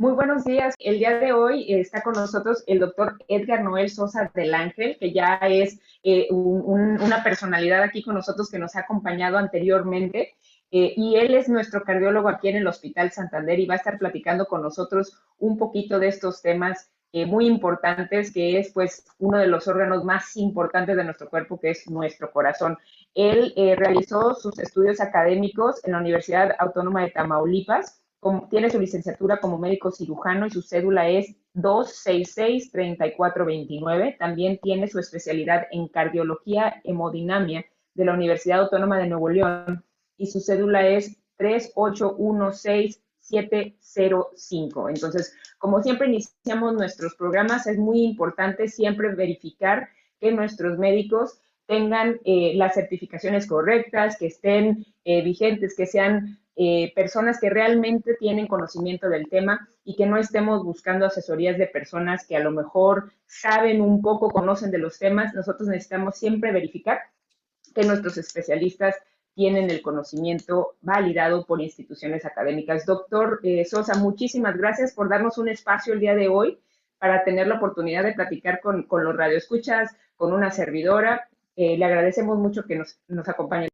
Muy buenos días. El día de hoy está con nosotros el doctor Edgar Noel Sosa del Ángel, que ya es eh, una personalidad aquí con nosotros que nos ha acompañado anteriormente. Eh, y él es nuestro cardiólogo aquí en el Hospital Santander y va a estar platicando con nosotros un poquito de estos temas eh, muy importantes, que es pues uno de los órganos más importantes de nuestro cuerpo, que es nuestro corazón. Él eh, realizó sus estudios académicos en la Universidad Autónoma de Tamaulipas, tiene su licenciatura como médico cirujano y su cédula es 266-3429. También tiene su especialidad en cardiología hemodinamia de la Universidad Autónoma de Nuevo León y su cédula es 3816705. Entonces, como siempre iniciamos nuestros programas, es muy importante siempre verificar que nuestros médicos tengan eh, las certificaciones correctas, que estén eh, vigentes, que sean eh, personas que realmente tienen conocimiento del tema y que no estemos buscando asesorías de personas que a lo mejor saben un poco, conocen de los temas. Nosotros necesitamos siempre verificar que nuestros especialistas tienen el conocimiento validado por instituciones académicas. Doctor eh, Sosa, muchísimas gracias por darnos un espacio el día de hoy para tener la oportunidad de platicar con, con los radioescuchas, con una servidora. Eh, le agradecemos mucho que nos, nos acompañe.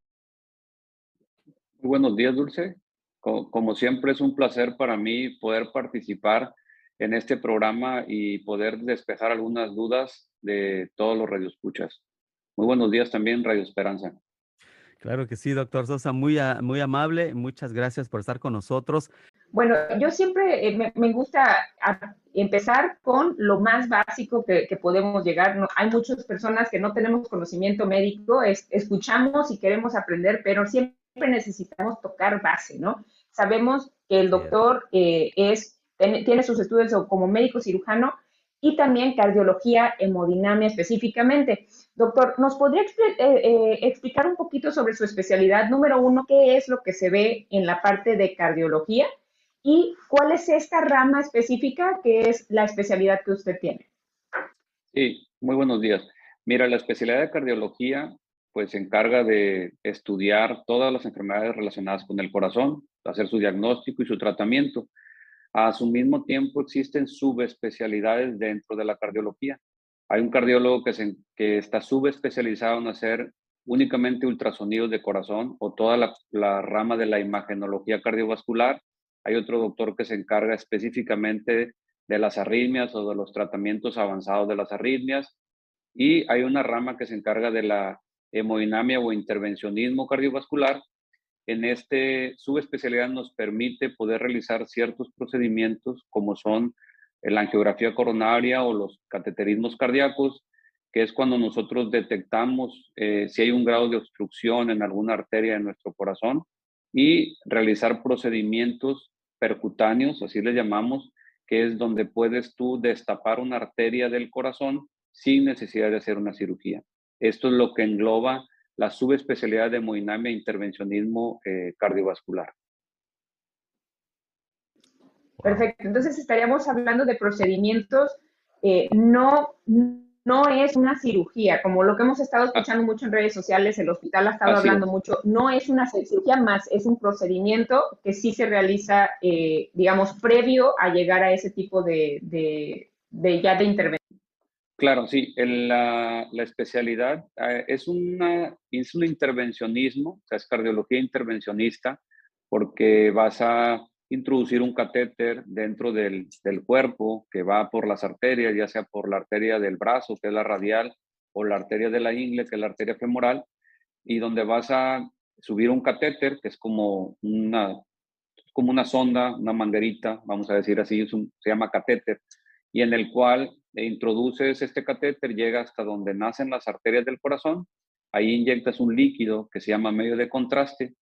Muy buenos días, Dulce. Como, como siempre, es un placer para mí poder participar en este programa y poder despejar algunas dudas de todos los radioescuchas. Muy buenos días también, Radio Esperanza. Claro que sí, doctor Sosa, muy, muy amable. Muchas gracias por estar con nosotros. Bueno, yo siempre eh, me, gusta empezar con lo más básico que, podemos llegar. No, hay muchas personas que no tenemos conocimiento médico, escuchamos y queremos aprender, pero siempre necesitamos tocar base, ¿no? Sabemos que el doctor eh, es, tiene sus estudios como médico cirujano y también cardiología hemodinamia específicamente. Doctor, ¿nos podría eh, eh, explicar un poquito sobre su especialidad? Número uno, ¿qué es lo que se ve en la parte de cardiología? ¿Y cuál es esta rama específica que es la especialidad que usted tiene? Sí, muy buenos días. Mira, la especialidad de cardiología pues se encarga de estudiar todas las enfermedades relacionadas con el corazón, hacer su diagnóstico y su tratamiento. A su mismo tiempo existen subespecialidades dentro de la cardiología. Hay un cardiólogo que, se, que está subespecializado en hacer únicamente ultrasonidos de corazón o toda la, rama de la imagenología cardiovascular. Hay otro doctor que se encarga específicamente de las arritmias o de los tratamientos avanzados de las arritmias. Y hay una rama que se encarga de la hemodinamia o intervencionismo cardiovascular. En este subespecialidad nos permite poder realizar ciertos procedimientos como son la angiografía coronaria o los cateterismos cardíacos, que es cuando nosotros detectamos eh, si hay un grado de obstrucción en alguna arteria de nuestro corazón y realizar procedimientos percutáneos, así le llamamos, que es donde puedes tú destapar una arteria del corazón sin necesidad de hacer una cirugía. Esto es lo que engloba la subespecialidad de hemodinamia e intervencionismo eh, cardiovascular. Perfecto. Entonces estaríamos hablando de procedimientos, eh, no, no es una cirugía, como lo que hemos estado escuchando mucho en redes sociales, el hospital ha estado hablando mucho, no es una cirugía más, es un procedimiento que sí se realiza, eh, digamos, previo a llegar a ese tipo de, de, ya de intervención. Claro, sí, la, la, especialidad eh, es, una, es un intervencionismo, o sea, es cardiología intervencionista, porque vas a introducir un catéter dentro del, cuerpo que va por las arterias, ya sea por la arteria del brazo, que es la radial, o la arteria de la ingle, que es la arteria femoral, y donde vas a subir un catéter, que es como una, como una sonda, una manguerita, vamos a decir así, se llama catéter, y en el cual introduces este catéter, llega hasta donde nacen las arterias del corazón, ahí inyectas un líquido que se llama medio de contraste,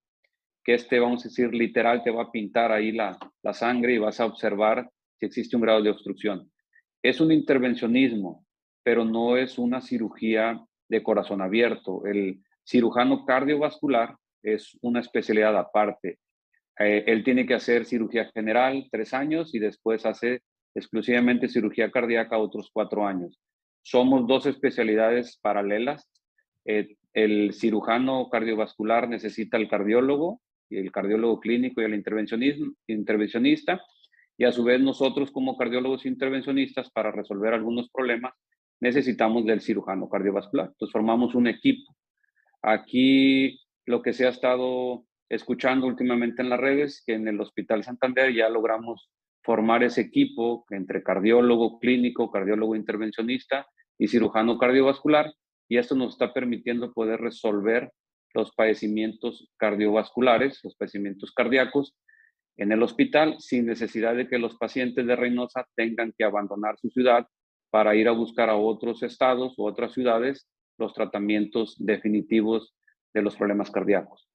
que este, vamos a decir, literal, te va a pintar ahí la, la sangre y vas a observar si existe un grado de obstrucción. Es un intervencionismo, pero no es una cirugía de corazón abierto. El cirujano cardiovascular es una especialidad aparte. Eh, él tiene que hacer cirugía general tres años y después hace exclusivamente cirugía cardíaca otros cuatro años. Somos dos especialidades paralelas. Eh, el cirujano cardiovascular necesita el cardiólogo el cardiólogo clínico y el intervencionista, y a su vez nosotros como cardiólogos intervencionistas para resolver algunos problemas necesitamos del cirujano cardiovascular. Entonces formamos un equipo. Aquí lo que se ha estado escuchando últimamente en las redes, que en el Hospital Santander ya logramos formar ese equipo entre cardiólogo clínico, cardiólogo intervencionista y cirujano cardiovascular, y esto nos está permitiendo poder resolver los padecimientos cardiovasculares, los padecimientos cardíacos en el hospital sin necesidad de que los pacientes de Reynosa tengan que abandonar su ciudad para ir a buscar a otros estados u otras ciudades los tratamientos definitivos de los problemas cardíacos.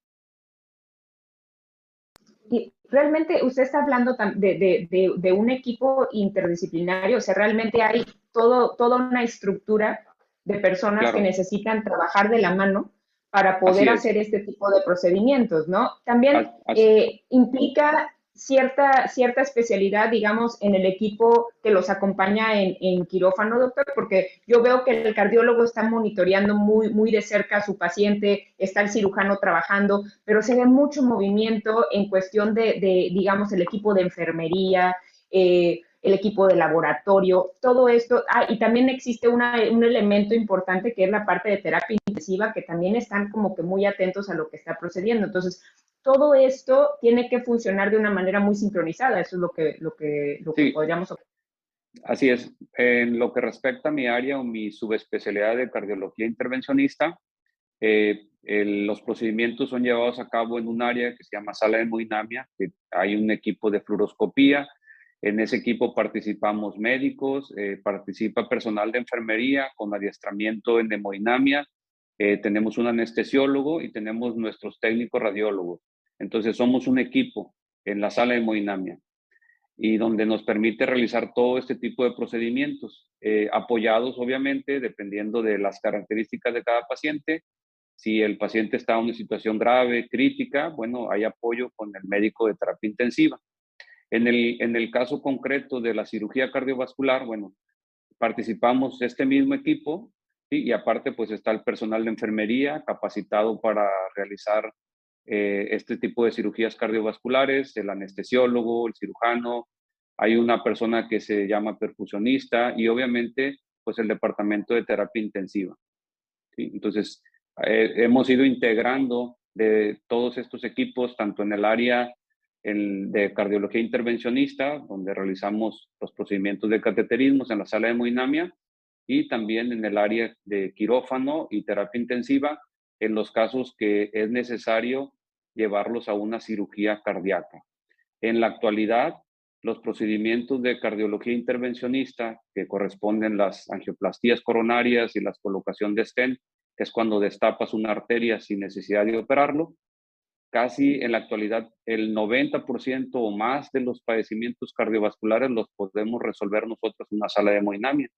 Realmente usted está hablando de, de, de, un equipo interdisciplinario, o sea, realmente hay todo, toda una estructura de personas que necesitan trabajar de la mano para poder hacer este tipo de procedimientos, ¿no? También eh, implica cierta, cierta especialidad, digamos, en el equipo que los acompaña en, en, quirófano, doctor, porque yo veo que el cardiólogo está monitoreando muy, muy de cerca a su paciente, está el cirujano trabajando, pero se ve mucho movimiento en cuestión de, de digamos, el equipo de enfermería, eh, el equipo de laboratorio, todo esto. Ah, y también existe un elemento importante que es la parte de terapia intensiva, que también están como que muy atentos a lo que está procediendo. Entonces, todo esto tiene que funcionar de una manera muy sincronizada. Eso es lo que, lo que, lo que podríamos Así es. En lo que respecta a mi área o mi subespecialidad de cardiología intervencionista, eh, los procedimientos son llevados a cabo en un área que se llama sala de hemodinamia, que hay un equipo de fluoroscopía, en ese equipo participamos médicos, eh, participa personal de enfermería con adiestramiento en hemodinamia, eh, tenemos un anestesiólogo y tenemos nuestros técnicos radiólogos. Entonces somos un equipo en la sala de hemodinamia y donde nos permite realizar todo este tipo de procedimientos, eh, apoyados obviamente dependiendo de las características de cada paciente. Si el paciente está en una situación grave, crítica, bueno, hay apoyo con el médico de terapia intensiva. En el, en el caso concreto de la cirugía cardiovascular, bueno, participamos este mismo equipo y aparte pues está el personal de enfermería capacitado para realizar eh, este tipo de cirugías cardiovasculares, el anestesiólogo, el cirujano, hay una persona que se llama perfusionista y obviamente pues el departamento de terapia intensiva. Entonces, eh, hemos ido integrando de todos estos equipos, tanto en el área de cardiología intervencionista, donde realizamos los procedimientos de cateterismos en la sala de hemodinamia, y también en el área de quirófano y terapia intensiva, en los casos que es necesario llevarlos a una cirugía cardíaca. En la actualidad, los procedimientos de cardiología intervencionista, que corresponden las angioplastías coronarias y la colocación de stent, que es cuando destapas una arteria sin necesidad de operarlo, casi en la actualidad el 90% o más de los padecimientos cardiovasculares los podemos resolver nosotros en una sala de hemodinamia.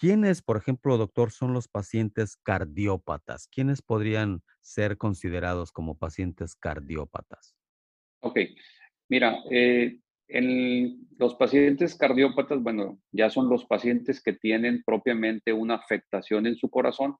¿Quiénes, por ejemplo, doctor, son los pacientes cardiópatas? ¿Quiénes podrían ser considerados como pacientes cardiópatas? Ok, mira, eh, en los pacientes cardiópatas, bueno, ya son los pacientes que tienen propiamente una afectación en su corazón.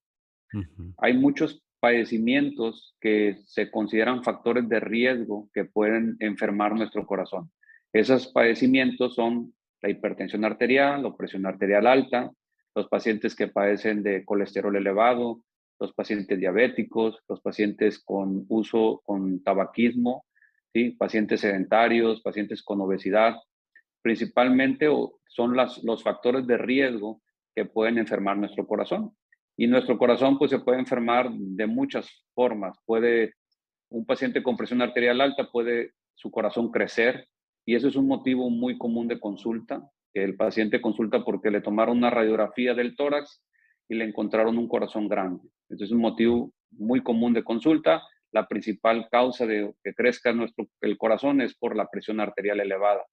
Hay muchos padecimientos que se consideran factores de riesgo que pueden enfermar nuestro corazón. Esos padecimientos son la hipertensión arterial, la presión arterial alta, los pacientes que padecen de colesterol elevado, los pacientes diabéticos, los pacientes con uso con tabaquismo, ¿sí? pacientes sedentarios, pacientes con obesidad. Principalmente son las, los factores de riesgo que pueden enfermar nuestro corazón. Y nuestro corazón pues, se puede enfermar de muchas formas. Puede, un paciente con presión arterial alta puede su corazón crecer y eso es un motivo muy común de consulta que el paciente consulta porque le tomaron una radiografía del tórax y le encontraron un corazón grande. Este es un motivo muy común de consulta. La principal causa de que crezca nuestro, el corazón es por la presión arterial elevada.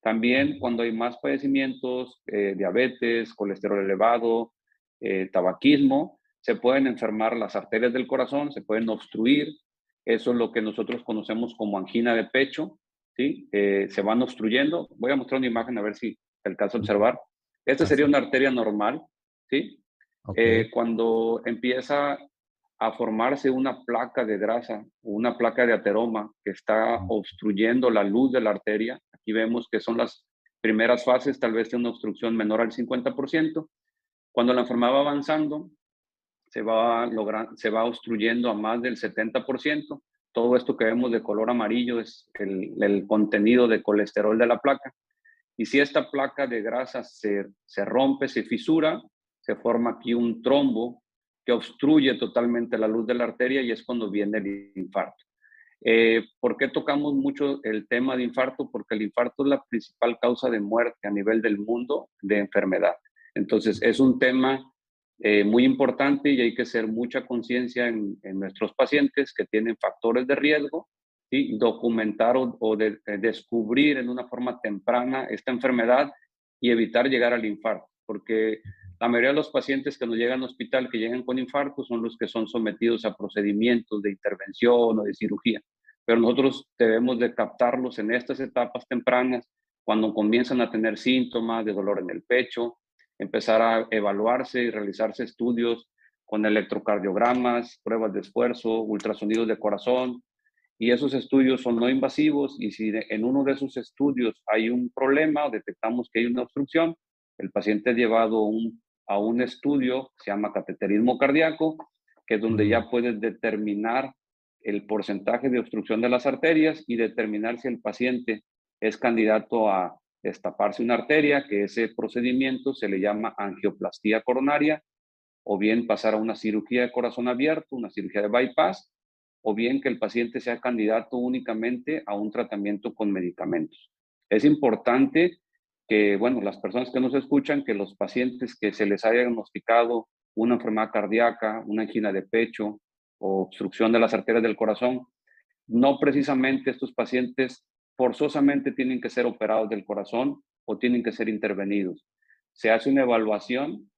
También cuando hay más padecimientos, eh, diabetes, colesterol elevado, eh, tabaquismo, se pueden enfermar las arterias del corazón, se pueden obstruir. Eso es lo que nosotros conocemos como angina de pecho, ¿sí? Eh, se van obstruyendo. Voy a mostrar una imagen a ver si alcanza a observar. Esta sería una arteria normal, ¿sí? Eh, cuando empieza a formarse una placa de grasa o una placa de ateroma que está obstruyendo la luz de la arteria, y vemos que son las primeras fases tal vez de una obstrucción menor al 50%. Cuando la enfermedad va avanzando, se va, lograr, se va obstruyendo a más del 70%. Todo esto que vemos de color amarillo es el, el contenido de colesterol de la placa. Y si esta placa de grasa se, se rompe, se fisura, se forma aquí un trombo que obstruye totalmente la luz de la arteria y es cuando viene el infarto. Eh, ¿Por qué tocamos mucho el tema de infarto? Porque el infarto es la principal causa de muerte a nivel del mundo de enfermedad. Entonces, es un tema eh, muy importante y hay que hacer mucha conciencia en, nuestros pacientes que tienen factores de riesgo y documentar o, de, eh, descubrir en una forma temprana esta enfermedad y evitar llegar al infarto, porque la mayoría de los pacientes que nos llegan al hospital que llegan con infarto son los que son sometidos a procedimientos de intervención o de cirugía, pero nosotros debemos de captarlos en estas etapas tempranas, cuando comienzan a tener síntomas de dolor en el pecho, empezar a evaluarse y realizarse estudios con electrocardiogramas, pruebas de esfuerzo, ultrasonidos de corazón, y esos estudios son no invasivos y si en uno de esos estudios hay un problema o detectamos que hay una obstrucción, el paciente es llevado un a un estudio se llama cateterismo cardíaco, que es donde ya puedes determinar el porcentaje de obstrucción de las arterias y determinar si el paciente es candidato a destaparse una arteria, que ese procedimiento se le llama angioplastía coronaria, o bien pasar a una cirugía de corazón abierto, una cirugía de bypass, o bien que el paciente sea candidato únicamente a un tratamiento con medicamentos. Es importante que, bueno, las personas que nos escuchan, que los pacientes que se les haya diagnosticado una enfermedad cardíaca, una angina de pecho o obstrucción de las arterias del corazón, no precisamente estos pacientes forzosamente tienen que ser operados del corazón o tienen que ser intervenidos. Se hace una evaluación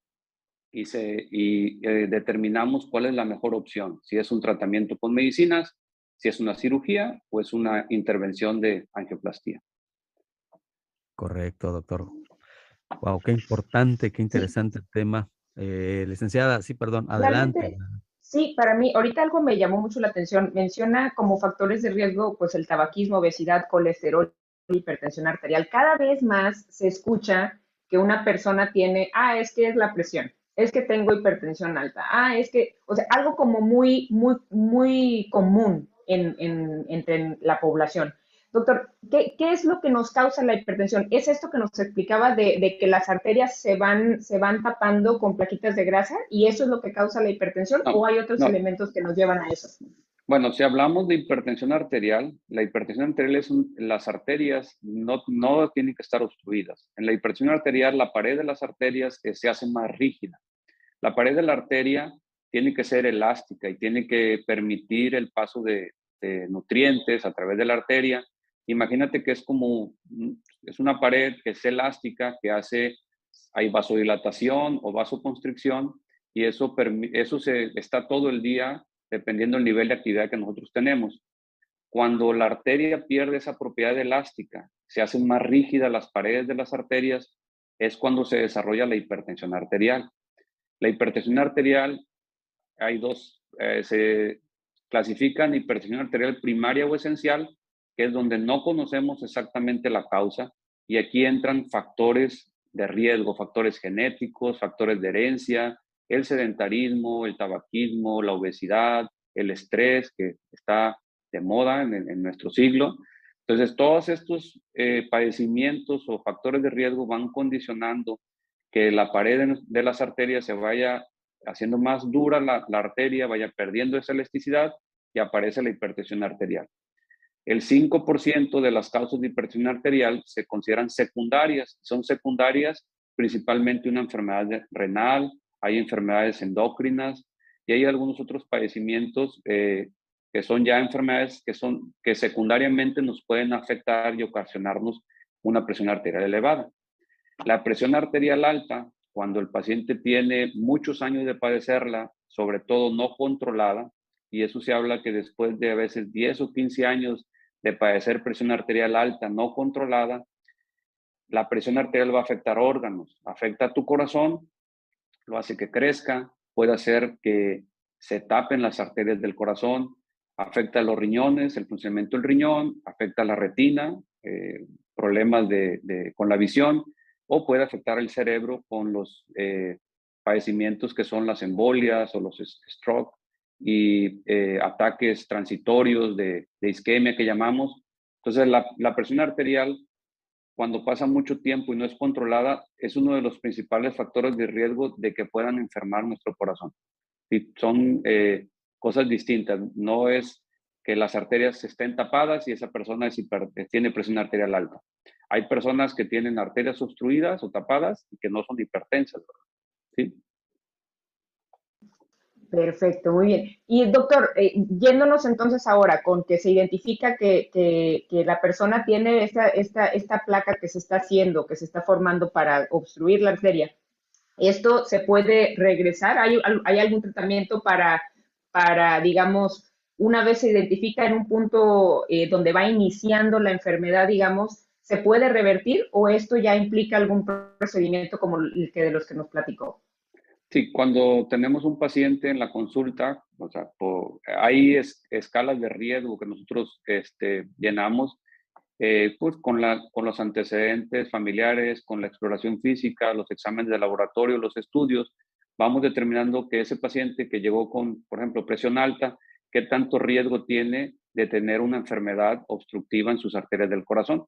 y, se, y eh, determinamos cuál es la mejor opción, si es un tratamiento con medicinas, si es una cirugía o es una intervención de angioplastía. Correcto, doctor. Wow, qué importante, qué interesante el tema. Eh, licenciada, sí, perdón, adelante. Sí, para mí, ahorita algo me llamó mucho la atención. Menciona como factores de riesgo, pues el tabaquismo, obesidad, colesterol, hipertensión arterial. Cada vez más se escucha que una persona tiene, ah, es que es la presión, es que tengo hipertensión alta, ah, es que, o sea, algo como muy, muy, muy común en, en, entre la población. Doctor, ¿qué, es lo que nos causa la hipertensión? ¿Es esto que nos explicaba de, que las arterias se van, se van tapando con plaquitas de grasa y eso es lo que causa la hipertensión o hay otros elementos que nos llevan a eso? Bueno, si hablamos de hipertensión arterial, la hipertensión arterial es las arterias no, no tienen que estar obstruidas. En la hipertensión arterial, la pared de las arterias eh, se hace más rígida. La pared de la arteria tiene que ser elástica y tiene que permitir el paso de nutrientes a través de la arteria Imagínate que es como, es una pared que es elástica, que hace, hay vasodilatación o vasoconstricción, y eso, eso se, está todo el día dependiendo del nivel de actividad que nosotros tenemos. Cuando la arteria pierde esa propiedad elástica, se hacen más rígidas las paredes de las arterias, es cuando se desarrolla la hipertensión arterial. La hipertensión arterial, hay dos, eh, se clasifican hipertensión arterial primaria o esencial que es donde no conocemos exactamente la causa y aquí entran factores de riesgo, factores genéticos, factores de herencia, el sedentarismo, el tabaquismo, la obesidad, el estrés que está de moda en, nuestro siglo. Entonces, todos estos eh, padecimientos o factores de riesgo van condicionando que la pared de, las arterias se vaya haciendo más dura la, la arteria, vaya perdiendo esa elasticidad y aparece la hipertensión arterial. El 5% de las causas de hipertensión arterial se consideran secundarias. Son secundarias principalmente una enfermedad renal, hay enfermedades endocrinas y hay algunos otros padecimientos eh, que son ya enfermedades que, son, que secundariamente nos pueden afectar y ocasionarnos una presión arterial elevada. La presión arterial alta, cuando el paciente tiene muchos años de padecerla, sobre todo no controlada, y eso se habla que después de a veces 10 o 15 años de padecer presión arterial alta no controlada, la presión arterial va a afectar órganos, afecta a tu corazón, lo hace que crezca, puede hacer que se tapen las arterias del corazón, afecta los riñones, el funcionamiento del riñón, afecta la retina, eh, problemas de, con la visión o puede afectar el cerebro con los eh, padecimientos que son las embolias o los stroke y ataques transitorios de, isquemia que llamamos. Entonces, la, la presión arterial, cuando pasa mucho tiempo y no es controlada, es uno de los principales factores de riesgo de que puedan enfermar nuestro corazón. Y son cosas distintas. No es que las arterias estén tapadas y esa persona tiene presión arterial alta. Hay personas que tienen arterias obstruidas o tapadas y que no son hipertensas. Perfecto, muy bien. Y doctor, eh, yéndonos entonces ahora con que se identifica que, que, la persona tiene esta, esta, esta placa que se está haciendo, que se está formando para obstruir la arteria, ¿esto se puede regresar? ¿Hay, hay algún tratamiento para, para digamos, una vez se identifica en un punto eh, donde va iniciando la enfermedad, digamos, ¿se puede revertir o esto ya implica algún procedimiento como el que de los que nos platicó? Sí, cuando tenemos un paciente en la consulta, o sea, hay escalas de riesgo que nosotros este, llenamos, eh, pues con, la, con los antecedentes familiares, con la exploración física, los exámenes de laboratorio, los estudios, vamos determinando que ese paciente que llegó con, por ejemplo, presión alta, qué tanto riesgo tiene de tener una enfermedad obstructiva en sus arterias del corazón.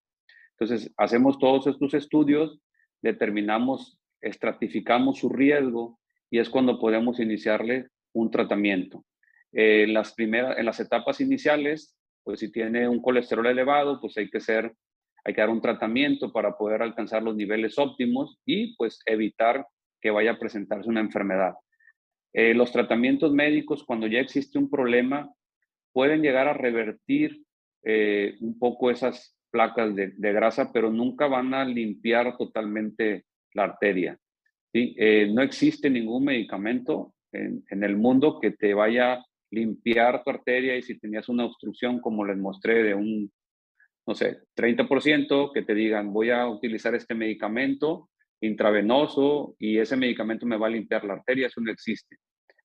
Entonces, hacemos todos estos estudios, determinamos, estratificamos su riesgo y es cuando podemos iniciarle un tratamiento. en las primeras, en las etapas iniciales, pues si tiene un colesterol elevado, pues hay que ser, hay que dar un tratamiento para poder alcanzar los niveles óptimos y pues evitar que vaya a presentarse una enfermedad. Eh, los tratamientos médicos, cuando ya existe un problema, pueden llegar a revertir eh, un poco esas placas de, grasa, pero nunca van a limpiar totalmente la arteria. Eh, no existe ningún medicamento en, el mundo que te vaya a limpiar tu arteria y si tenías una obstrucción, como les mostré, de un, no sé, 30%, que te digan, voy a utilizar este medicamento intravenoso y ese medicamento me va a limpiar la arteria, eso no existe.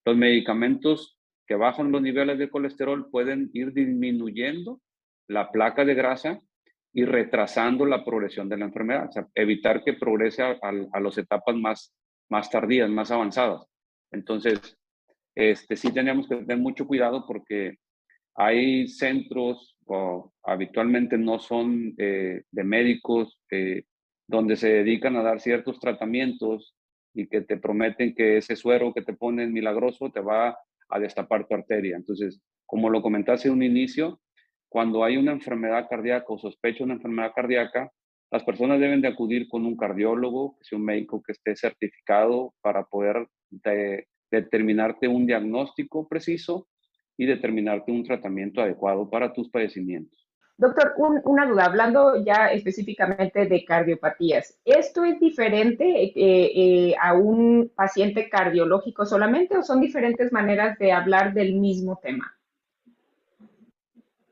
Los medicamentos que bajan los niveles de colesterol pueden ir disminuyendo la placa de grasa y retrasando la progresión de la enfermedad, evitar que progrese a, a, las etapas más, más tardías, más avanzadas. Entonces, este, sí tenemos que tener mucho cuidado porque hay centros, habitualmente no son eh, de médicos, eh, donde se dedican a dar ciertos tratamientos y que te prometen que ese suero que te ponen milagroso te va a destapar tu arteria. Entonces, como lo comentaste en un inicio, cuando hay una enfermedad cardíaca o sospecha una enfermedad cardíaca, las personas deben de acudir con un cardiólogo, que sea un médico que esté certificado para poder determinarte un diagnóstico preciso y determinarte un tratamiento adecuado para tus padecimientos. Doctor, una duda, hablando ya específicamente de cardiopatías, ¿esto es diferente eh, eh, a un paciente cardiológico solamente o son diferentes maneras de hablar del mismo tema?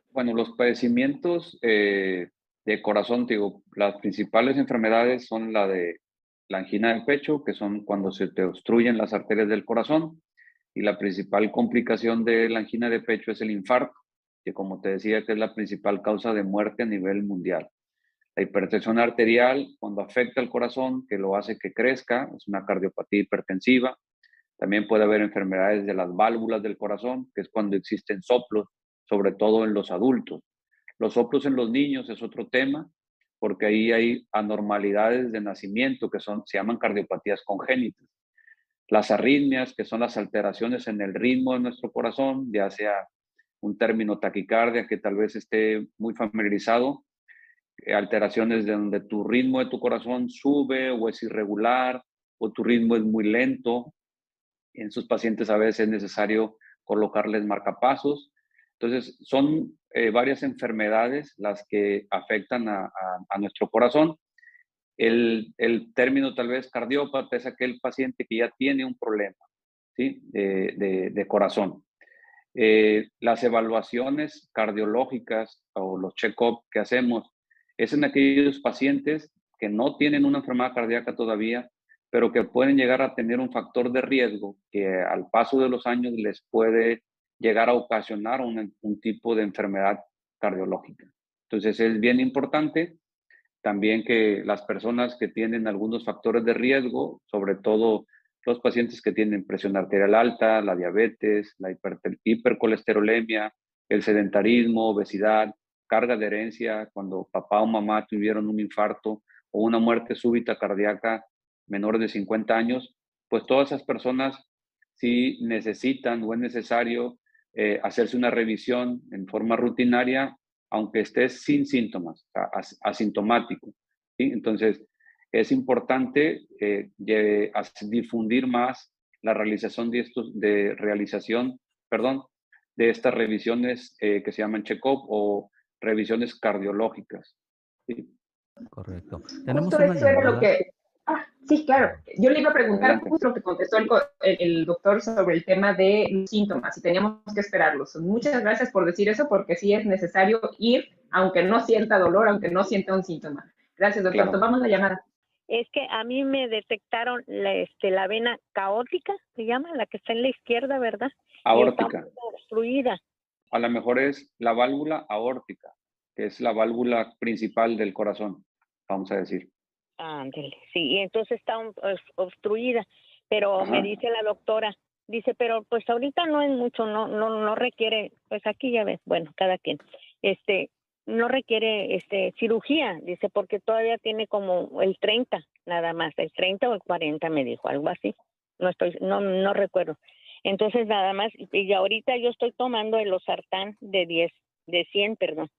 Bueno, los padecimientos eh, de corazón, digo, las principales enfermedades son la de la angina del pecho, que son cuando se te obstruyen las arterias del corazón, y la principal complicación de la angina de pecho es el infarto que como te decía, que es la principal causa de muerte a nivel mundial. La hipertensión arterial, cuando afecta al corazón, que lo hace que crezca, es una cardiopatía hipertensiva. También puede haber enfermedades de las válvulas del corazón, que es cuando existen soplos, sobre todo en los adultos. Los soplos en los niños es otro tema, porque ahí hay anormalidades de nacimiento que son, se llaman cardiopatías congénitas. Las arritmias, que son las alteraciones en el ritmo de nuestro corazón, ya sea un término taquicardia que tal vez esté muy familiarizado, eh, alteraciones de donde tu ritmo de tu corazón sube o es irregular o tu ritmo es muy lento. En sus pacientes a veces es necesario colocarles marcapasos. Entonces, son eh, varias enfermedades las que afectan a, nuestro corazón. El, término tal vez cardiópata es aquel paciente que ya tiene un problema ¿sí? de, corazón. Eh, las evaluaciones cardiológicas o los check-up que hacemos es en aquellos pacientes que no tienen una enfermedad cardíaca todavía, pero que pueden llegar a tener un factor de riesgo que al paso de los años les puede llegar a ocasionar un, tipo de enfermedad cardiológica. Entonces es bien importante también que las personas que tienen algunos factores de riesgo, sobre todo los pacientes que tienen presión arterial alta, la diabetes, la hipercolesterolemia, el sedentarismo, obesidad, carga de herencia, cuando papá o mamá tuvieron un infarto o una muerte súbita cardíaca menores de 50 años, pues todas esas personas sí necesitan o es necesario eh, hacerse una revisión en forma rutinaria, aunque estés sin síntomas, asintomático. ¿sí? Entonces, es importante eh, difundir más la realización de estos, de realización, perdón, de estas revisiones eh, que se llaman check-up o revisiones cardiológicas. ¿sí? Correcto. Tenemos una lo que, ah, sí, claro. Yo le iba a preguntar justo lo que contestó el, el, doctor sobre el tema de los síntomas y teníamos que esperarlos. Muchas gracias por decir eso porque sí es necesario ir aunque no sienta dolor, aunque no sienta un síntoma. Gracias, doctor. Tomamos la llamada es que a mí me detectaron la, este, la vena caótica, se llama, la que está en la izquierda, ¿verdad? Aórtica. obstruida. A lo mejor es la válvula aórtica, que es la válvula principal del corazón, vamos a decir. Ándale, sí, y entonces está obstruida, pero me dice la doctora, dice, pero pues ahorita no es mucho, no, no, no requiere, pues aquí ya ves, bueno, cada quien, este, no requiere este cirugía, dice, porque todavía tiene como el 30 nada más, el 30 o el 40 me dijo, algo así. No estoy no no recuerdo. Entonces nada más y ahorita yo estoy tomando el losartán de 10 de 100, perdón.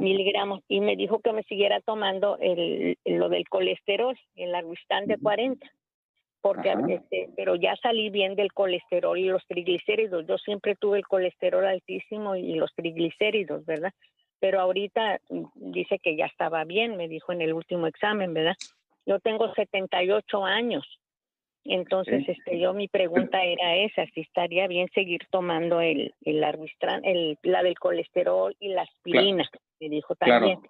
Miligramos y me dijo que me siguiera tomando el, lo del colesterol, el arguistán de 40 porque este, pero ya salí bien del colesterol y los triglicéridos. Yo siempre tuve el colesterol altísimo y los triglicéridos, ¿verdad? pero ahorita mm, dice que ya estaba bien, me dijo en el último examen, ¿verdad? Yo tengo 78 años. Entonces, este, yo mi pregunta era esa, si estaría bien seguir tomando el, el el, la del colesterol y la aspirina, me dijo también.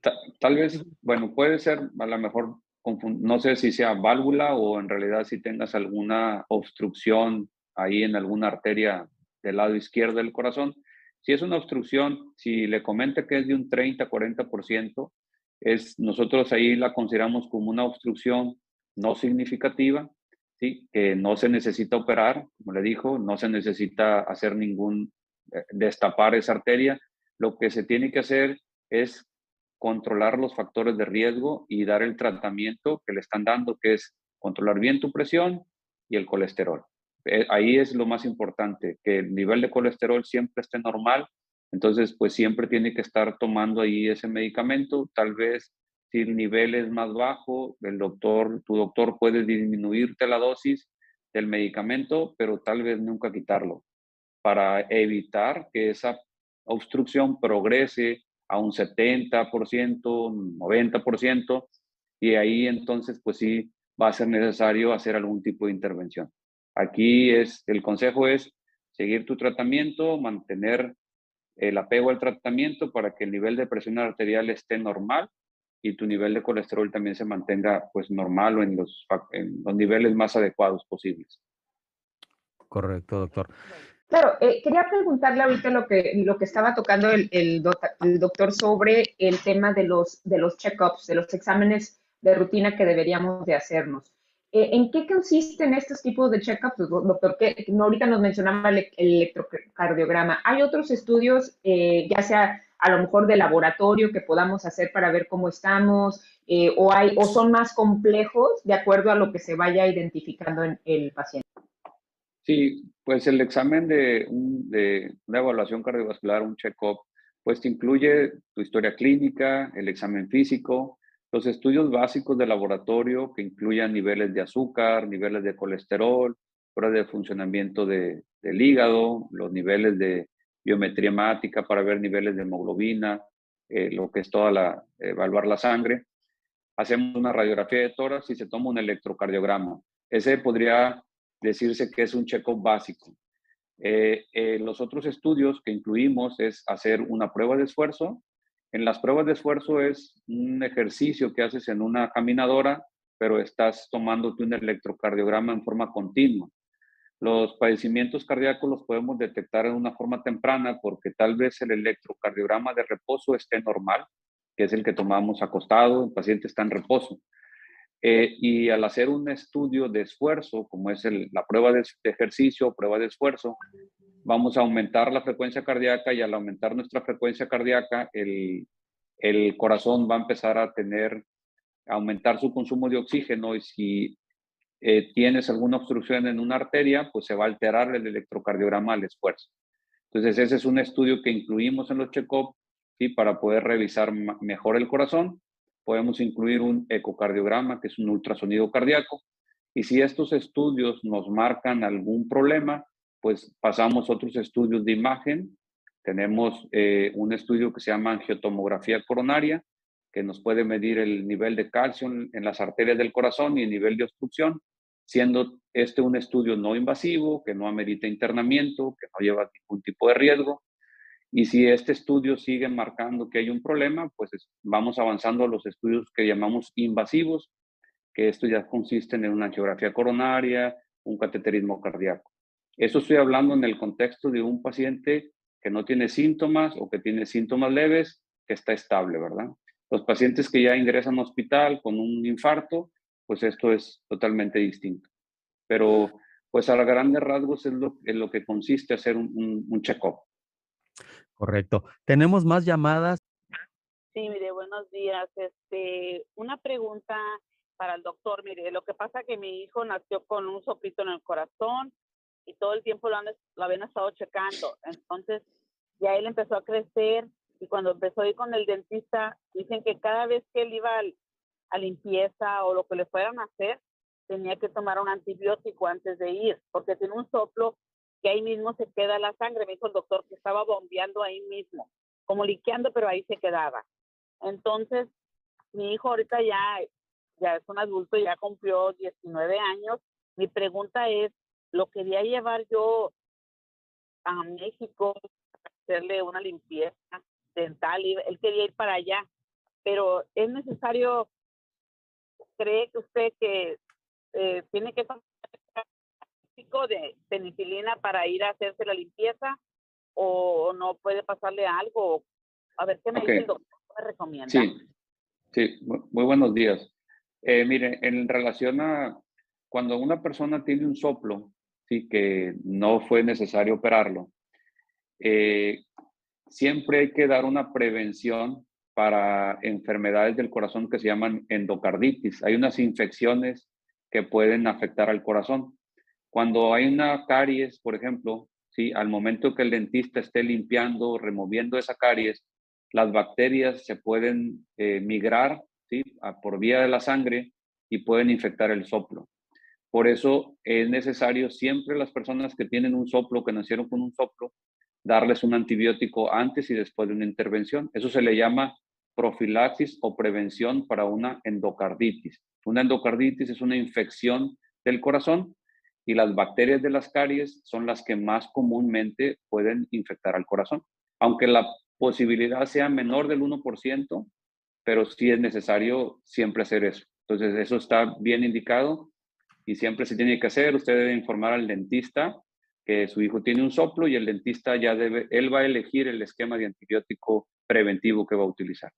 Claro. Tal vez, bueno, puede ser a lo mejor, no sé si sea válvula o en realidad si tengas alguna obstrucción ahí en alguna arteria del lado izquierdo del corazón, si es una obstrucción, si le comenta que es de un 30, 40%, es, nosotros ahí la consideramos como una obstrucción no significativa, ¿sí? que no se necesita operar, como le dijo, no se necesita hacer ningún, eh, destapar esa arteria. Lo que se tiene que hacer es controlar los factores de riesgo y dar el tratamiento que le están dando, que es controlar bien tu presión y el colesterol. Eh, ahí es lo más importante, que el nivel de colesterol siempre esté normal, entonces pues siempre tiene que estar tomando ahí ese medicamento, tal vez si el nivel es más bajo, el doctor, tu doctor puede disminuirte la dosis del medicamento, pero tal vez nunca quitarlo, para evitar que esa obstrucción progrese a un 70%, 90%, y ahí entonces pues sí va a ser necesario hacer algún tipo de intervención. Aquí es, el consejo es seguir tu tratamiento, mantener el apego al tratamiento para que el nivel de presión arterial esté normal y tu nivel de colesterol también se mantenga pues normal o en los, en los niveles más adecuados posibles. Correcto, doctor. Claro, eh, quería preguntarle ahorita lo que, lo que estaba tocando el, el, doctor sobre el tema de los, de los check-ups, de los exámenes de rutina que deberíamos de hacernos. Eh, ¿En qué consisten estos tipos de check-ups, doctor? Que ahorita nos mencionaba el, electrocardiograma. ¿Hay otros estudios, eh, ya sea a lo mejor de laboratorio, que podamos hacer para ver cómo estamos? Eh, o, hay, ¿O son más complejos de acuerdo a lo que se vaya identificando en el paciente? Sí, pues el examen de, de una evaluación cardiovascular, un check-up, pues incluye tu historia clínica, el examen físico, los estudios básicos de laboratorio que incluyan niveles de azúcar, niveles de colesterol, pruebas de funcionamiento de, del hígado, los niveles de biometría hemática para ver niveles de hemoglobina, eh, lo que es toda la, evaluar la sangre. Hacemos una radiografía de tórax y se toma un electrocardiograma. Ese podría decirse que es un check-up básico. Eh, eh, los otros estudios que incluimos es hacer una prueba de esfuerzo, en las pruebas de esfuerzo es un ejercicio que haces en una caminadora, pero estás tomándote un electrocardiograma en forma continua. Los padecimientos cardíacos los podemos detectar de una forma temprana porque tal vez el electrocardiograma de reposo esté normal, que es el que tomamos acostado, el paciente está en reposo. Eh, y al hacer un estudio de esfuerzo, como es la prueba de, ejercicio o prueba de esfuerzo, vamos a aumentar la frecuencia cardíaca y al aumentar nuestra frecuencia cardíaca, el, corazón va a empezar a tener, a aumentar su consumo de oxígeno y si eh, tienes alguna obstrucción en una arteria, pues se va a alterar el electrocardiograma al esfuerzo. Entonces, ese es un estudio que incluimos en los check-up para poder revisar mejor el corazón. Podemos incluir un ecocardiograma, que es un ultrasonido cardíaco. Y si estos estudios nos marcan algún problema, pues pasamos otros estudios de imagen. Tenemos eh, un estudio que se llama angiotomografía coronaria, que nos puede medir el nivel de calcio en, las arterias del corazón y el nivel de obstrucción, siendo este un estudio no invasivo, que no amerita internamiento, que no lleva ningún tipo de riesgo. Y si este estudio sigue marcando que hay un problema, pues vamos avanzando a los estudios que llamamos invasivos, que esto ya consisten en una angiografía coronaria, un cateterismo cardíaco. Eso estoy hablando en el contexto de un paciente que no tiene síntomas o que tiene síntomas leves, que está estable, ¿verdad? Los pacientes que ya ingresan a hospital con un infarto, pues esto es totalmente distinto. Pero pues a grandes rasgos es lo, lo que consiste hacer un, un, check-up. Correcto. ¿Tenemos más llamadas? Sí, mire, buenos días. Este, una pregunta para el doctor. Mire, lo que pasa es que mi hijo nació con un soplito en el corazón y todo el tiempo lo, han, habían estado checando. Entonces, ya él empezó a crecer y cuando empezó a ir con el dentista, dicen que cada vez que él iba a limpieza o lo que le fueran a hacer, tenía que tomar un antibiótico antes de ir, porque tiene un soplo que ahí mismo se queda la sangre. Me dijo el doctor que estaba bombeando ahí mismo, como liqueando, pero ahí se quedaba. Entonces, mi hijo ahorita ya, ya es un adulto, ya cumplió 19 años. Mi pregunta es, ¿lo quería llevar yo a México a hacerle una limpieza? dental, él quería ir para allá, pero es necesario, cree que usted que eh, tiene que de penicilina para ir a hacerse la limpieza o no puede pasarle algo? A ver, ¿qué me dice el doctor? ¿Qué me recomienda? Sí, sí, muy buenos días. Eh, mire, en relación a cuando una persona tiene un soplo, sí, que no fue necesario operarlo, eh, siempre hay que dar una prevención para enfermedades del corazón que se llaman endocarditis. Hay unas infecciones que pueden afectar al corazón. Cuando hay una caries, por ejemplo, ¿sí? al momento que el dentista esté limpiando, removiendo esa caries, las bacterias se pueden eh, migrar ¿sí? por vía de la sangre y pueden infectar el soplo. Por eso es necesario siempre las personas que tienen un soplo, que nacieron con un soplo, darles un antibiótico antes y después de una intervención. Eso se le llama profilaxis o prevención para una endocarditis. Una endocarditis es una infección del corazón y las bacterias de las caries son las que más comúnmente pueden infectar al corazón. Aunque la posibilidad sea menor del 1%, pero sí es necesario siempre hacer eso. Entonces, eso está bien indicado y siempre se tiene que hacer. Usted debe informar al dentista que su hijo tiene un soplo y el dentista ya debe, él va a elegir el esquema de antibiótico preventivo que va a utilizar.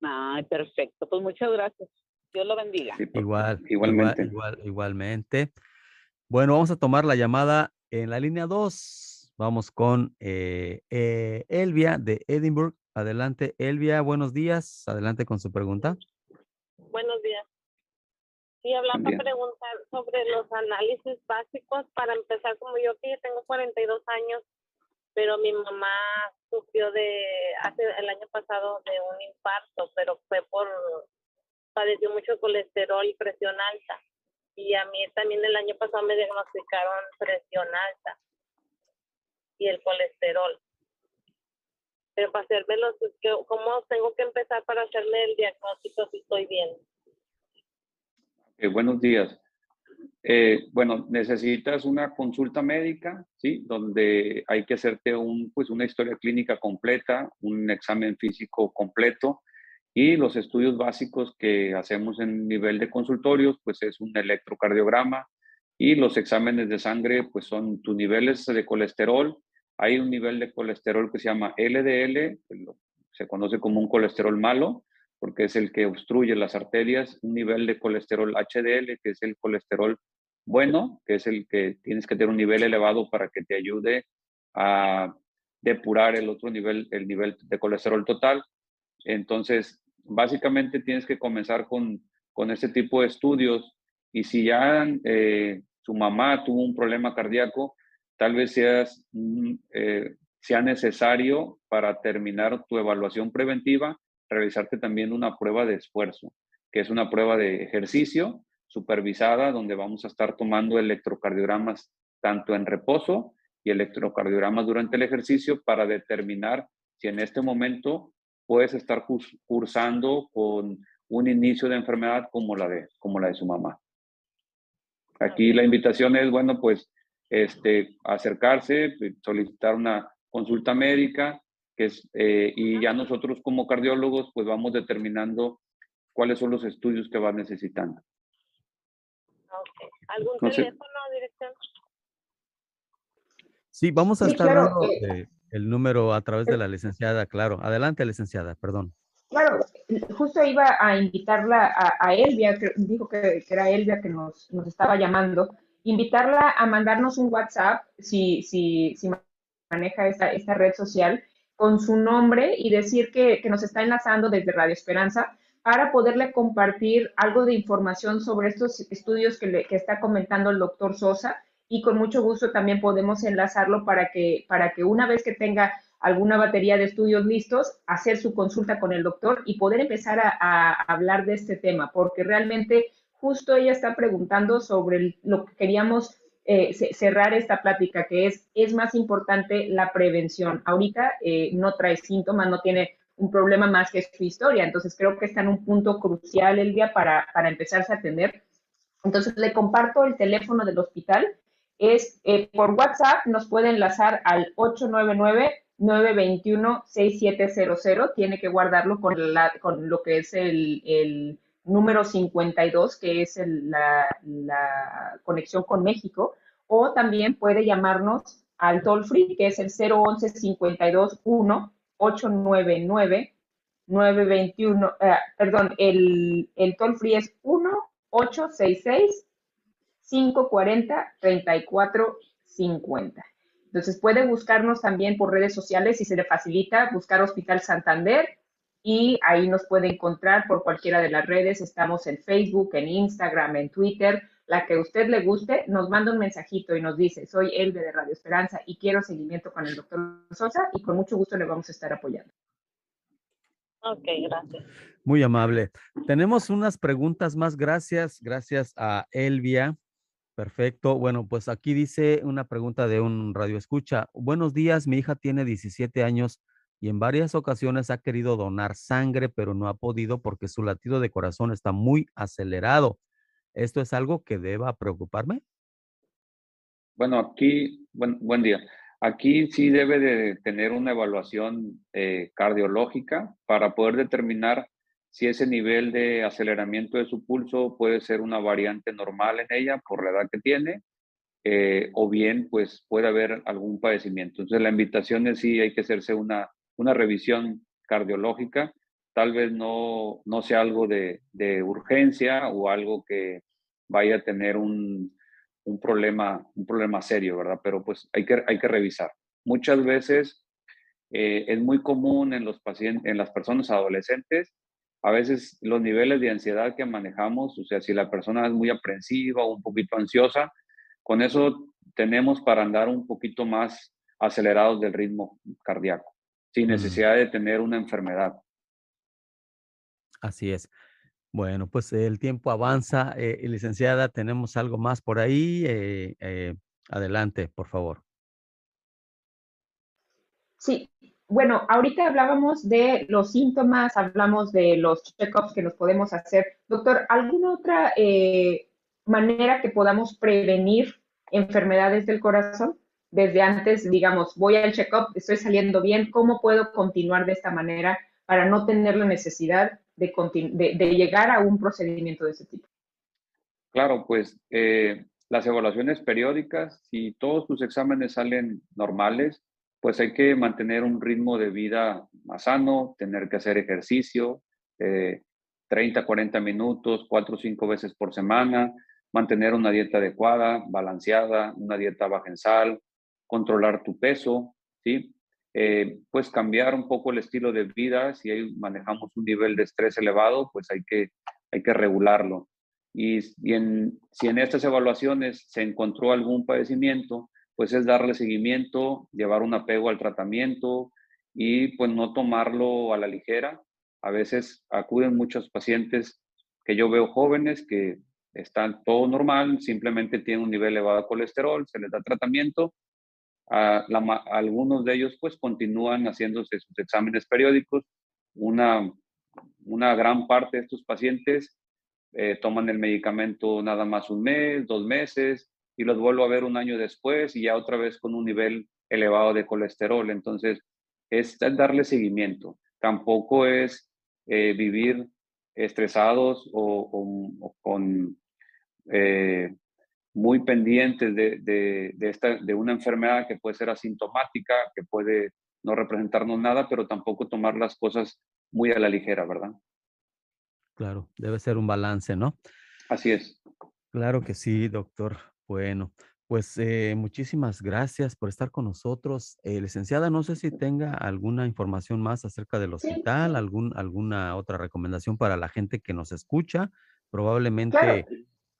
Ay, perfecto. Pues muchas gracias. Dios lo bendiga. Igual, igualmente. Igual, igualmente. Bueno, vamos a tomar la llamada en la línea 2. Vamos con eh, eh, Elvia de Edinburgh. Adelante, Elvia. Buenos días. Adelante con su pregunta. Buenos días. Sí, hablando para preguntar sobre los análisis básicos. Para empezar, como yo que tengo 42 años, pero mi mamá sufrió de, hace el año pasado de un infarto, pero fue por, padeció mucho colesterol y presión alta. Y a mí también el año pasado me diagnosticaron presión alta y el colesterol. Pero para hacerme los, ¿cómo tengo que empezar para hacerme el diagnóstico si estoy bien? Eh, buenos días. Eh, bueno, necesitas una consulta médica, ¿sí? Donde hay que hacerte un, pues una historia clínica completa, un examen físico completo y los estudios básicos que hacemos en nivel de consultorios, pues es un electrocardiograma, Y los exámenes de sangre, pues son tus niveles de colesterol. Hay un nivel de colesterol que se llama LDL, se conoce como un colesterol malo, porque es el que obstruye las arterias. Un nivel de colesterol HDL, que es el colesterol bueno, que es el que tienes que tener un nivel elevado para que te ayude a depurar el otro nivel, el nivel de colesterol total. Entonces, básicamente tienes que comenzar con, con este tipo de estudios y si ya eh, su mamá tuvo un problema cardíaco, tal vez seas, mm, eh, sea necesario para terminar tu evaluación preventiva, realizarte también una prueba de esfuerzo, que es una prueba de ejercicio supervisada donde vamos a estar tomando electrocardiogramas tanto en reposo y electrocardiogramas durante el ejercicio para determinar si en este momento puedes estar cursando con un inicio de enfermedad como la de, como la de su mamá. Aquí la invitación es, bueno, pues este, acercarse, solicitar una consulta médica, que es, eh, y ya nosotros como cardiólogos pues vamos determinando cuáles son los estudios que va necesitando. ¿Algún teléfono, dirección? Sí, vamos a estar dando eh, el número a través de la licenciada, claro. Adelante, licenciada, perdón. Claro, justo iba a invitarla a, Elvia, que dijo que, era Elvia que nos, estaba llamando, invitarla a mandarnos un WhatsApp si, si, si maneja esta, esta red social con su nombre y decir que, que nos está enlazando desde Radio Esperanza para poderle compartir algo de información sobre estos estudios que, le, que está comentando el doctor Sosa y con mucho gusto también podemos enlazarlo para que, para que una vez que tenga alguna batería de estudios listos, hacer su consulta con el doctor y poder empezar a, hablar de este tema, porque realmente justo ella está preguntando sobre lo que queríamos eh, cerrar esta plática, que es, es más importante la prevención. Ahorita eh, no trae síntomas, no tiene un problema más que su historia. Entonces creo que está en un punto crucial el día para, para empezarse a atender. Entonces le comparto el teléfono del hospital. Es eh, por WhatsApp, nos puede enlazar al 899-921-6700. Tiene que guardarlo con, con lo que es el, el número 52, que es la, la conexión con México. O también puede llamarnos al toll free, que es el 011 521 899 921, eh, perdón, el, el toll free es 1-866 540 3450. Entonces puede buscarnos también por redes sociales si se le facilita buscar Hospital Santander y ahí nos puede encontrar por cualquiera de las redes. Estamos en Facebook, en Instagram, en Twitter, la que a usted le guste, nos manda un mensajito y nos dice, soy Elbe de Radio Esperanza y quiero seguimiento con el doctor Sosa y con mucho gusto le vamos a estar apoyando. Ok, gracias. Muy amable. Tenemos unas preguntas más. Gracias. Gracias a Elvia. Perfecto. Bueno, pues aquí dice una pregunta de un radio escucha. Buenos días, mi hija tiene 17 años y en varias ocasiones ha querido donar sangre, pero no ha podido porque su latido de corazón está muy acelerado. ¿Esto es algo que deba preocuparme? Bueno, aquí, buen, buen día. Aquí sí debe de tener una evaluación eh, cardiológica para poder determinar si ese nivel de aceleramiento de su pulso puede ser una variante normal en ella por la edad que tiene, eh, o bien pues puede haber algún padecimiento. Entonces la invitación es sí hay que hacerse una, una revisión cardiológica tal vez no, no sea algo de, urgencia o algo que vaya a tener un, problema, un problema serio, ¿verdad? Pero pues hay que, hay que revisar. Muchas veces eh, es muy común en, los pacientes, en las personas adolescentes, a veces los niveles de ansiedad que manejamos, o sea, si la persona es muy aprensiva o un poquito ansiosa, con eso tenemos para andar un poquito más acelerados del ritmo cardíaco, sin necesidad de tener una enfermedad. Así es. Bueno, pues el tiempo avanza. Eh, licenciada, tenemos algo más por ahí. Eh, eh, adelante, por favor. Sí, bueno, ahorita hablábamos de los síntomas, hablamos de los check-ups que nos podemos hacer. Doctor, ¿alguna otra manera que podamos prevenir enfermedades del corazón? Desde antes, digamos, voy al check-up, estoy saliendo bien, ¿cómo puedo continuar de esta manera para no tener la necesidad de, llegar a un procedimiento de ese tipo. Claro, pues eh, las evaluaciones periódicas, si todos tus exámenes salen normales, pues hay que mantener un ritmo de vida más sano, tener que hacer ejercicio, 30, 40 minutos, 4 o 5 veces por semana, mantener una dieta adecuada, balanceada, una dieta baja en sal, controlar tu peso, ¿sí? Eh, pues cambiar un poco el estilo de vida, si hay, manejamos un nivel de estrés elevado, pues hay que, hay que regularlo. Y, y si en estas evaluaciones se encontró algún padecimiento, pues es darle seguimiento, llevar un apego al tratamiento y pues no tomarlo a la ligera. A veces acuden muchos pacientes que yo veo jóvenes que están todo normal, simplemente tienen un nivel elevado de colesterol, se les da tratamiento. A algunos de ellos pues continúan haciéndose sus exámenes periódicos. Una, una gran parte de estos pacientes eh, toman el medicamento nada más un mes, dos meses, y los vuelvo a ver un año después y ya otra vez con un nivel elevado de colesterol. Entonces, es darle seguimiento. Tampoco es eh, vivir estresados o, con eh, muy pendientes de, de, esta, de una enfermedad que puede ser asintomática, que puede no representarnos nada, pero tampoco tomar las cosas muy a la ligera, ¿verdad? Claro, debe ser un balance, ¿no? Así es. Claro que sí, doctor. Bueno, pues eh, muchísimas gracias por estar con nosotros. Eh, licenciada, no sé si tenga alguna información más acerca del hospital, algún, alguna otra recomendación para la gente que nos escucha. Probablemente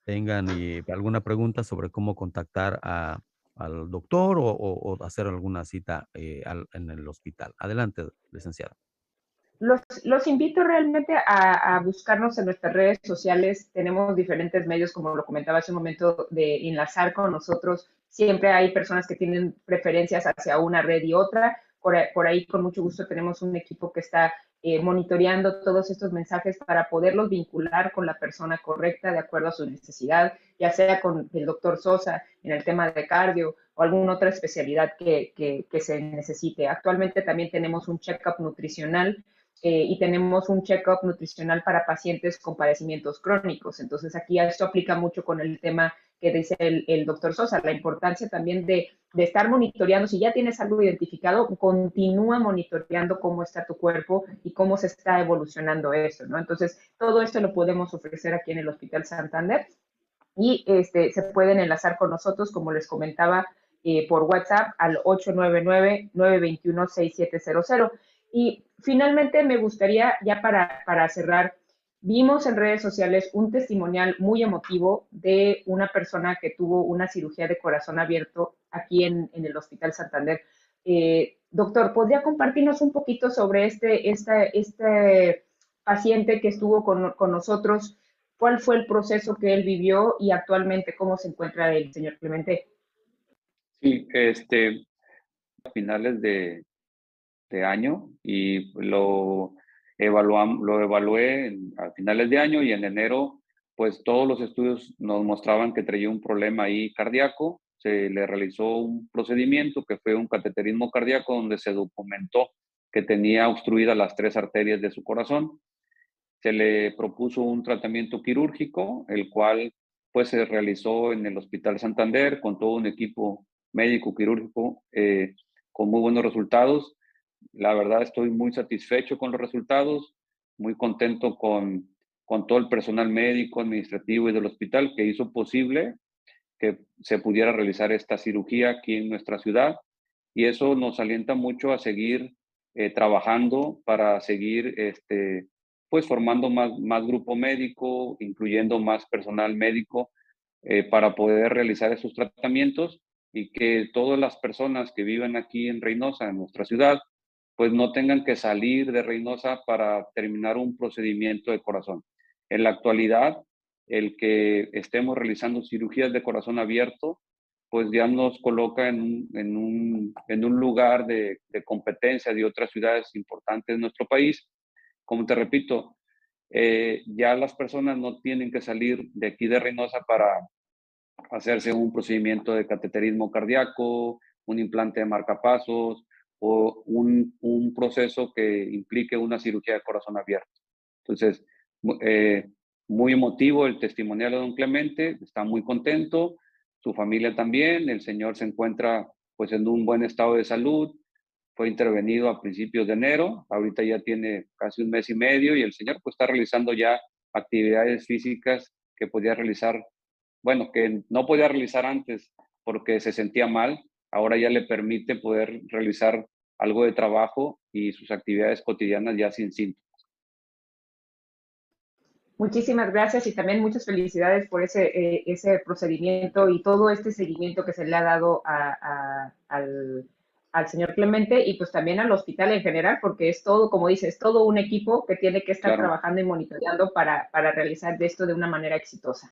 tengan alguna pregunta sobre cómo contactar al doctor o, hacer alguna cita eh, en el hospital. Adelante, licenciada. Los, invito realmente a, buscarnos en nuestras redes sociales. Tenemos diferentes medios, como lo comentaba hace un momento, de enlazar con nosotros. Siempre hay personas que tienen preferencias hacia una red y otra. Por, ahí, con mucho gusto, tenemos un equipo que está eh, monitoreando todos estos mensajes para poderlos vincular con la persona correcta de acuerdo a su necesidad, ya sea con el doctor Sosa en el tema de cardio o alguna otra especialidad que, que se necesite. Actualmente también tenemos un check-up nutricional eh, y tenemos un check-up nutricional para pacientes con padecimientos crónicos. Entonces, aquí esto aplica mucho con el tema que dice el, doctor Sosa, la importancia también de, de, estar monitoreando. Si ya tienes algo identificado, continúa monitoreando cómo está tu cuerpo y cómo se está evolucionando eso, ¿no? Entonces, todo esto lo podemos ofrecer aquí en el Hospital Santander y este, se pueden enlazar con nosotros, como les comentaba, eh, por WhatsApp al 899-921-6700. Y finalmente me gustaría, ya para, para cerrar, vimos en redes sociales un testimonial muy emotivo de una persona que tuvo una cirugía de corazón abierto aquí en, en el Hospital Santander. Eh, doctor, ¿podría compartirnos un poquito sobre este, este, este paciente que estuvo con, con, nosotros? ¿Cuál fue el proceso que él vivió y actualmente cómo se encuentra el señor Clemente? Sí, este, a finales de, este año y lo, lo evalué a finales de año y en enero, pues todos los estudios nos mostraban que traía un problema ahí cardíaco. Se le realizó un procedimiento que fue un cateterismo cardíaco donde se documentó que tenía obstruidas las tres arterias de su corazón. Se le propuso un tratamiento quirúrgico, el cual pues se realizó en el Hospital Santander con todo un equipo médico quirúrgico eh, con muy buenos resultados. La verdad estoy muy satisfecho con los resultados, muy contento con, con todo el personal médico, administrativo y del hospital que hizo posible que se pudiera realizar esta cirugía aquí en nuestra ciudad. Y eso nos alienta mucho a seguir eh, trabajando para seguir este, pues formando más, más grupo médico, incluyendo más personal médico eh, para poder realizar esos tratamientos y que todas las personas que viven aquí en Reynosa, en nuestra ciudad, pues no tengan que salir de Reynosa para terminar un procedimiento de corazón. En la actualidad, el que estemos realizando cirugías de corazón abierto, pues ya nos coloca en, un, lugar de, competencia de otras ciudades importantes de nuestro país. Como te repito, eh, ya las personas no tienen que salir de aquí de Reynosa para hacerse un procedimiento de cateterismo cardíaco, un implante de marcapasos, o un, un, proceso que implique una cirugía de corazón abierto. Entonces, eh, muy emotivo el testimonial de don Clemente, está muy contento, su familia también, el señor se encuentra pues en un buen estado de salud, fue intervenido a principios de enero, ahorita ya tiene casi un mes y medio y el señor pues está realizando ya actividades físicas que podía realizar, bueno, que no podía realizar antes porque se sentía mal, ahora ya le permite poder realizar algo de trabajo y sus actividades cotidianas ya sin síntomas. Muchísimas gracias y también muchas felicidades por ese, eh, ese procedimiento y todo este seguimiento que se le ha dado al, señor Clemente y pues también al hospital en general, porque es todo, como dice, es todo un equipo que tiene que estar trabajando y monitoreando para, para realizar esto de una manera exitosa.